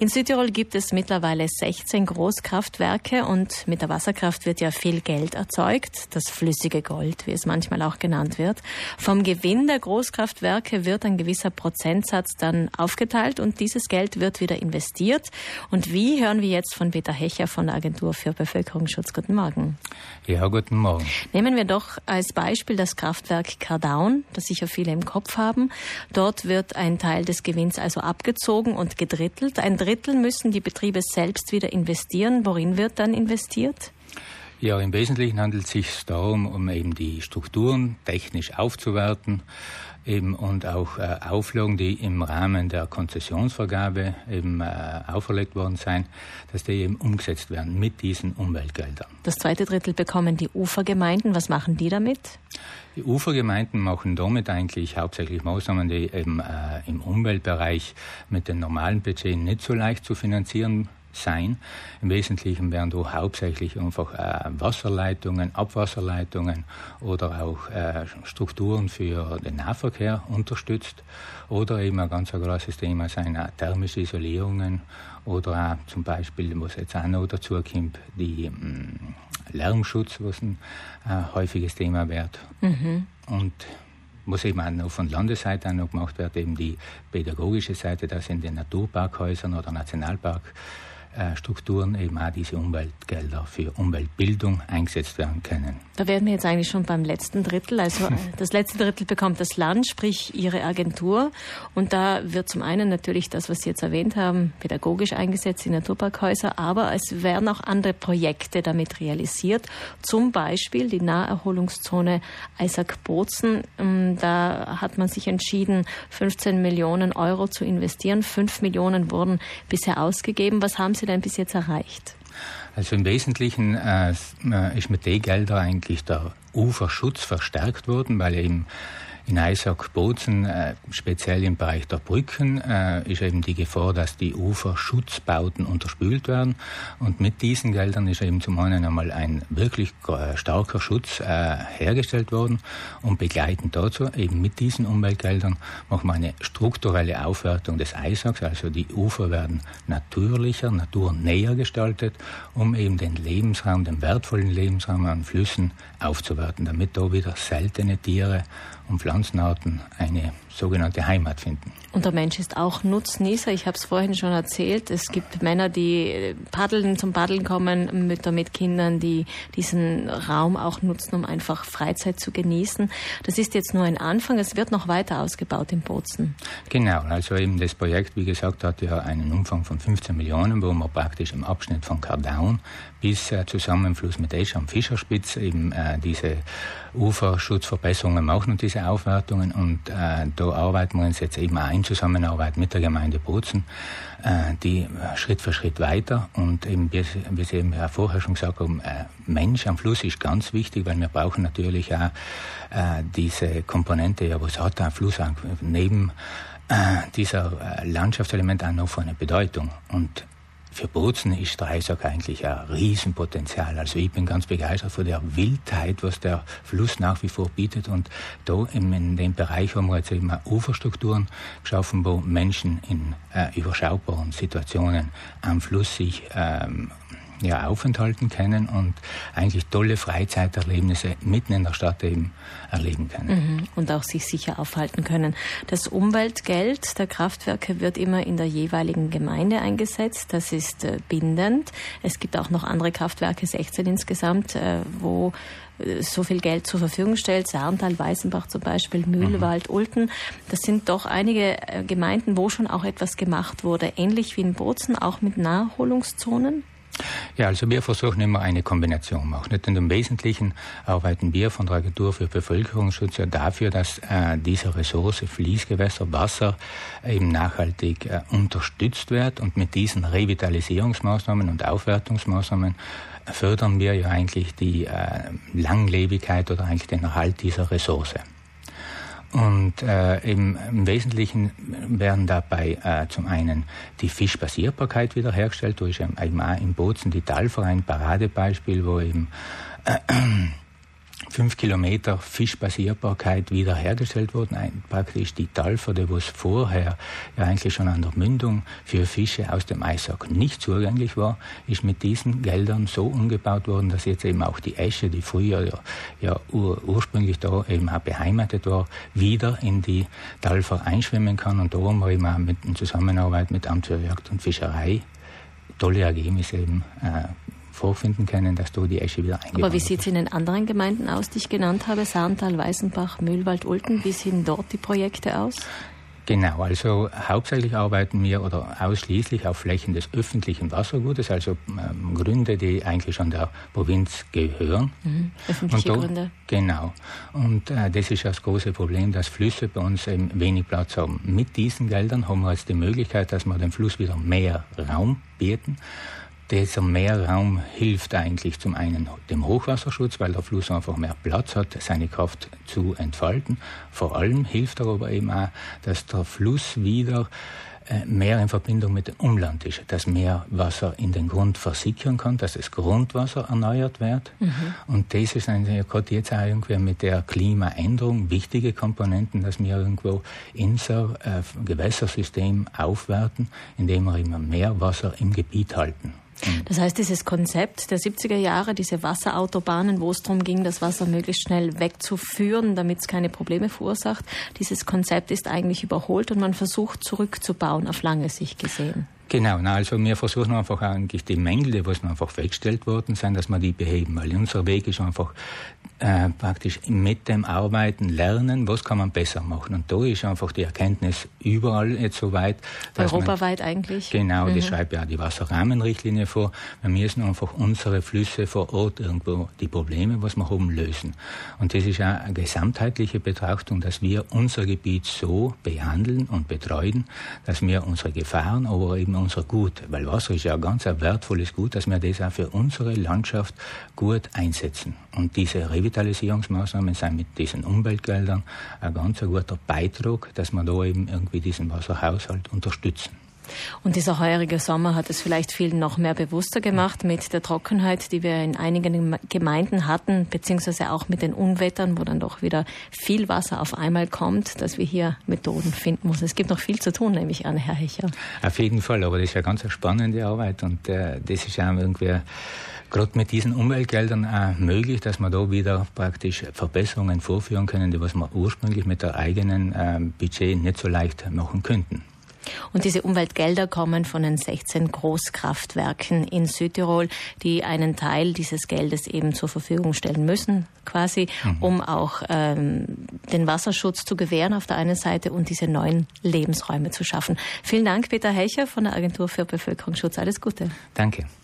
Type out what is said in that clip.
In Südtirol gibt es mittlerweile 16 Großkraftwerke und mit der Wasserkraft wird ja viel Geld erzeugt, das flüssige Gold, wie es manchmal auch genannt wird. Vom Gewinn der Großkraftwerke wird ein gewisser Prozentsatz dann aufgeteilt und dieses Geld wird wieder investiert. Und wie hören wir jetzt von Peter Hecher von der Agentur für Bevölkerungsschutz. Guten Morgen. Ja, guten Morgen. Nehmen wir doch als Beispiel das Kraftwerk Kardaun, das sicher viele im Kopf haben. Dort wird ein Teil des Gewinns also abgezogen und gedrittelt. Ein Drittel müssen die Betriebe selbst wieder investieren. Worin wird dann investiert? Ja, im Wesentlichen handelt es sich darum, um eben die Strukturen technisch aufzuwerten eben und auch äh, Auflagen, die im Rahmen der Konzessionsvergabe eben äh, auferlegt worden sein, dass die eben umgesetzt werden mit diesen Umweltgeldern. Das zweite Drittel bekommen die Ufergemeinden. Was machen die damit? Die Ufergemeinden machen damit eigentlich hauptsächlich Maßnahmen, die eben äh, im Umweltbereich mit den normalen Budgets nicht so leicht zu finanzieren sein. Im Wesentlichen werden da hauptsächlich einfach äh, Wasserleitungen, Abwasserleitungen oder auch äh, Strukturen für den Nahverkehr unterstützt oder eben ein ganz großes Thema sein auch thermische Isolierungen oder auch zum Beispiel, was jetzt auch noch dazu kommt, die ähm, Lärmschutz, was ein äh, häufiges Thema wird. Mhm. Und was eben auch noch von Landesseite auch noch gemacht wird, eben die pädagogische Seite, dass in den Naturparkhäusern oder Nationalpark Strukturen eben auch diese Umweltgelder für Umweltbildung eingesetzt werden können. Da werden wir jetzt eigentlich schon beim letzten Drittel. Also äh, das letzte Drittel bekommt das Land, sprich Ihre Agentur. Und da wird zum einen natürlich das, was Sie jetzt erwähnt haben, pädagogisch eingesetzt, die Naturparkhäuser, aber es werden auch andere Projekte damit realisiert. Zum Beispiel die Naherholungszone Eisack-Bozen. Ähm, da hat man sich entschieden, 15 Millionen Euro zu investieren. Fünf Millionen wurden bisher ausgegeben. Was haben Sie denn bis jetzt erreicht? Also im Wesentlichen äh, ist mit den Geldern eigentlich der Uferschutz verstärkt worden, weil eben in Eisack-Bozen, äh, speziell im Bereich der Brücken, äh, ist eben die Gefahr, dass die Uferschutzbauten unterspült werden. Und mit diesen Geldern ist eben zum einen einmal ein wirklich äh, starker Schutz äh, hergestellt worden. Und begleitend dazu, eben mit diesen Umweltgeldern, machen wir eine strukturelle Aufwertung des Eisacks. Also die Ufer werden natürlicher, naturnäher gestaltet, um eben den Lebensraum, den wertvollen Lebensraum an Flüssen aufzuwerten, damit da wieder seltene Tiere und Pflanzenarten eine sogenannte Heimat finden. Und der Mensch ist auch Nutznießer. Ich habe es vorhin schon erzählt. Es gibt Männer, die paddeln zum Paddeln kommen, Mütter mit Kindern, die diesen Raum auch nutzen, um einfach Freizeit zu genießen. Das ist jetzt nur ein Anfang. Es wird noch weiter ausgebaut in Bozen. Genau. Also eben das Projekt, wie gesagt, hat ja einen Umfang von 15 Millionen, wo man praktisch im Abschnitt von Kardaun bis äh, Zusammenfluss mit Esch am Fischerspitz eben äh, diese Uferschutzverbesserungen machen und diese Aufwertungen. Und äh, da arbeiten wir uns jetzt eben auch in Zusammenarbeit mit der Gemeinde Bozen, äh, die Schritt für Schritt weiter. Und eben, wie, wie Sie eben vorher schon gesagt haben, äh, Mensch am Fluss ist ganz wichtig, weil wir brauchen natürlich auch äh, diese Komponente, ja, was hat der Fluss neben äh, dieser äh, Landschaftselement auch noch für eine Bedeutung. Und für Bozen ist Dreisag eigentlich ein Riesenpotenzial. Also ich bin ganz begeistert von der Wildheit, was der Fluss nach wie vor bietet. Und da in dem Bereich haben wir jetzt eben Uferstrukturen geschaffen, wo Menschen in äh, überschaubaren Situationen am Fluss sich ähm, ja, aufenthalten können und eigentlich tolle Freizeiterlebnisse mitten in der Stadt eben erleben können. Mhm. Und auch sich sicher aufhalten können. Das Umweltgeld der Kraftwerke wird immer in der jeweiligen Gemeinde eingesetzt. Das ist äh, bindend. Es gibt auch noch andere Kraftwerke, 16 insgesamt, äh, wo äh, so viel Geld zur Verfügung stellt. Sarntal, Weißenbach zum Beispiel, Mühlwald, mhm. Ulten. Das sind doch einige Gemeinden, wo schon auch etwas gemacht wurde. Ähnlich wie in Bozen, auch mit Naherholungszonen. Ja, also wir versuchen immer eine Kombination machen. Und im Wesentlichen arbeiten wir von der Agentur für Bevölkerungsschutz ja dafür, dass äh, diese Ressource Fließgewässer, Wasser eben nachhaltig äh, unterstützt wird und mit diesen Revitalisierungsmaßnahmen und Aufwertungsmaßnahmen fördern wir ja eigentlich die äh, Langlebigkeit oder eigentlich den Erhalt dieser Ressource. Und äh, im, im Wesentlichen werden dabei äh, zum einen die Fischbasierbarkeit wiederhergestellt, durch auch im Bozen die Talverein Paradebeispiel, wo eben äh, fünf Kilometer Fischbasierbarkeit wiederhergestellt wurden. Ein, praktisch die Talferde, wo es vorher ja eigentlich schon an der Mündung für Fische aus dem Eissack nicht zugänglich war, ist mit diesen Geldern so umgebaut worden, dass jetzt eben auch die Esche, die früher ja, ja ur, ursprünglich da eben auch beheimatet war, wieder in die Talfer einschwimmen kann. Und da haben wir eben auch mit in Zusammenarbeit mit Amt für Jagd und Fischerei tolle Ergebnisse eben äh, vorfinden können, dass da die Esche wieder eingebaut Aber wie sieht es in den anderen Gemeinden aus, die ich genannt habe? Saarntal, Weißenbach, Mühlwald, Ulten. Wie sehen dort die Projekte aus? Genau, also hauptsächlich arbeiten wir oder ausschließlich auf Flächen des öffentlichen Wassergutes, also ähm, Gründe, die eigentlich schon der Provinz gehören. Mhm, öffentliche und da, Gründe. Genau. Und äh, das ist das große Problem, dass Flüsse bei uns eben wenig Platz haben. Mit diesen Geldern haben wir jetzt die Möglichkeit, dass wir dem Fluss wieder mehr Raum bieten dieser Meerraum hilft eigentlich zum einen dem Hochwasserschutz, weil der Fluss einfach mehr Platz hat, seine Kraft zu entfalten. Vor allem hilft er aber eben auch, dass der Fluss wieder äh, mehr in Verbindung mit dem Umland ist, dass mehr Wasser in den Grund versickern kann, dass das Grundwasser erneuert wird. Mhm. Und das ist eigentlich gerade jetzt auch irgendwie mit der Klimaänderung wichtige Komponenten, dass wir irgendwo unser äh, Gewässersystem aufwerten, indem wir immer mehr Wasser im Gebiet halten. Mhm. Das heißt, dieses Konzept der 70er Jahre, diese Wasserautobahnen, wo es darum ging, das Wasser möglichst schnell wegzuführen, damit es keine Probleme verursacht, dieses Konzept ist eigentlich überholt und man versucht zurückzubauen auf lange Sicht gesehen. Genau, na, also wir versuchen einfach eigentlich die Mängel, die was einfach weggestellt worden sind, dass wir die beheben, weil unser Weg ist einfach äh, praktisch mit dem Arbeiten lernen, was kann man besser machen. Und da ist einfach die Erkenntnis überall jetzt so weit. Europaweit man, eigentlich? Genau, mhm. die schreibt ja die Wasserrahmenrichtlinie vor. Wir müssen einfach unsere Flüsse vor Ort irgendwo die Probleme, was wir haben, lösen. Und das ist auch eine gesamtheitliche Betrachtung, dass wir unser Gebiet so behandeln und betreuen, dass wir unsere Gefahren, aber eben unser Gut, weil Wasser ist ja ein ganz wertvolles Gut, dass wir das auch für unsere Landschaft gut einsetzen. Und diese Revitalisierungsmaßnahmen sind mit diesen Umweltgeldern ein ganz guter Beitrag, dass wir da eben irgendwie diesen Wasserhaushalt unterstützen. Und dieser heurige Sommer hat es vielleicht vielen noch mehr bewusster gemacht mit der Trockenheit, die wir in einigen Gemeinden hatten, beziehungsweise auch mit den Unwettern, wo dann doch wieder viel Wasser auf einmal kommt, dass wir hier Methoden finden müssen. Es gibt noch viel zu tun, nehme ich an, Herr Hecher. Auf jeden Fall, aber das ist ja ganz eine spannende Arbeit und äh, das ist ja irgendwie gerade mit diesen Umweltgeldern auch möglich, dass wir da wieder praktisch Verbesserungen vorführen können, die was wir ursprünglich mit der eigenen äh, Budget nicht so leicht machen könnten. Und diese Umweltgelder kommen von den 16 Großkraftwerken in Südtirol, die einen Teil dieses Geldes eben zur Verfügung stellen müssen, quasi, mhm. um auch ähm, den Wasserschutz zu gewähren auf der einen Seite und diese neuen Lebensräume zu schaffen. Vielen Dank, Peter Hecher von der Agentur für Bevölkerungsschutz. Alles Gute. Danke.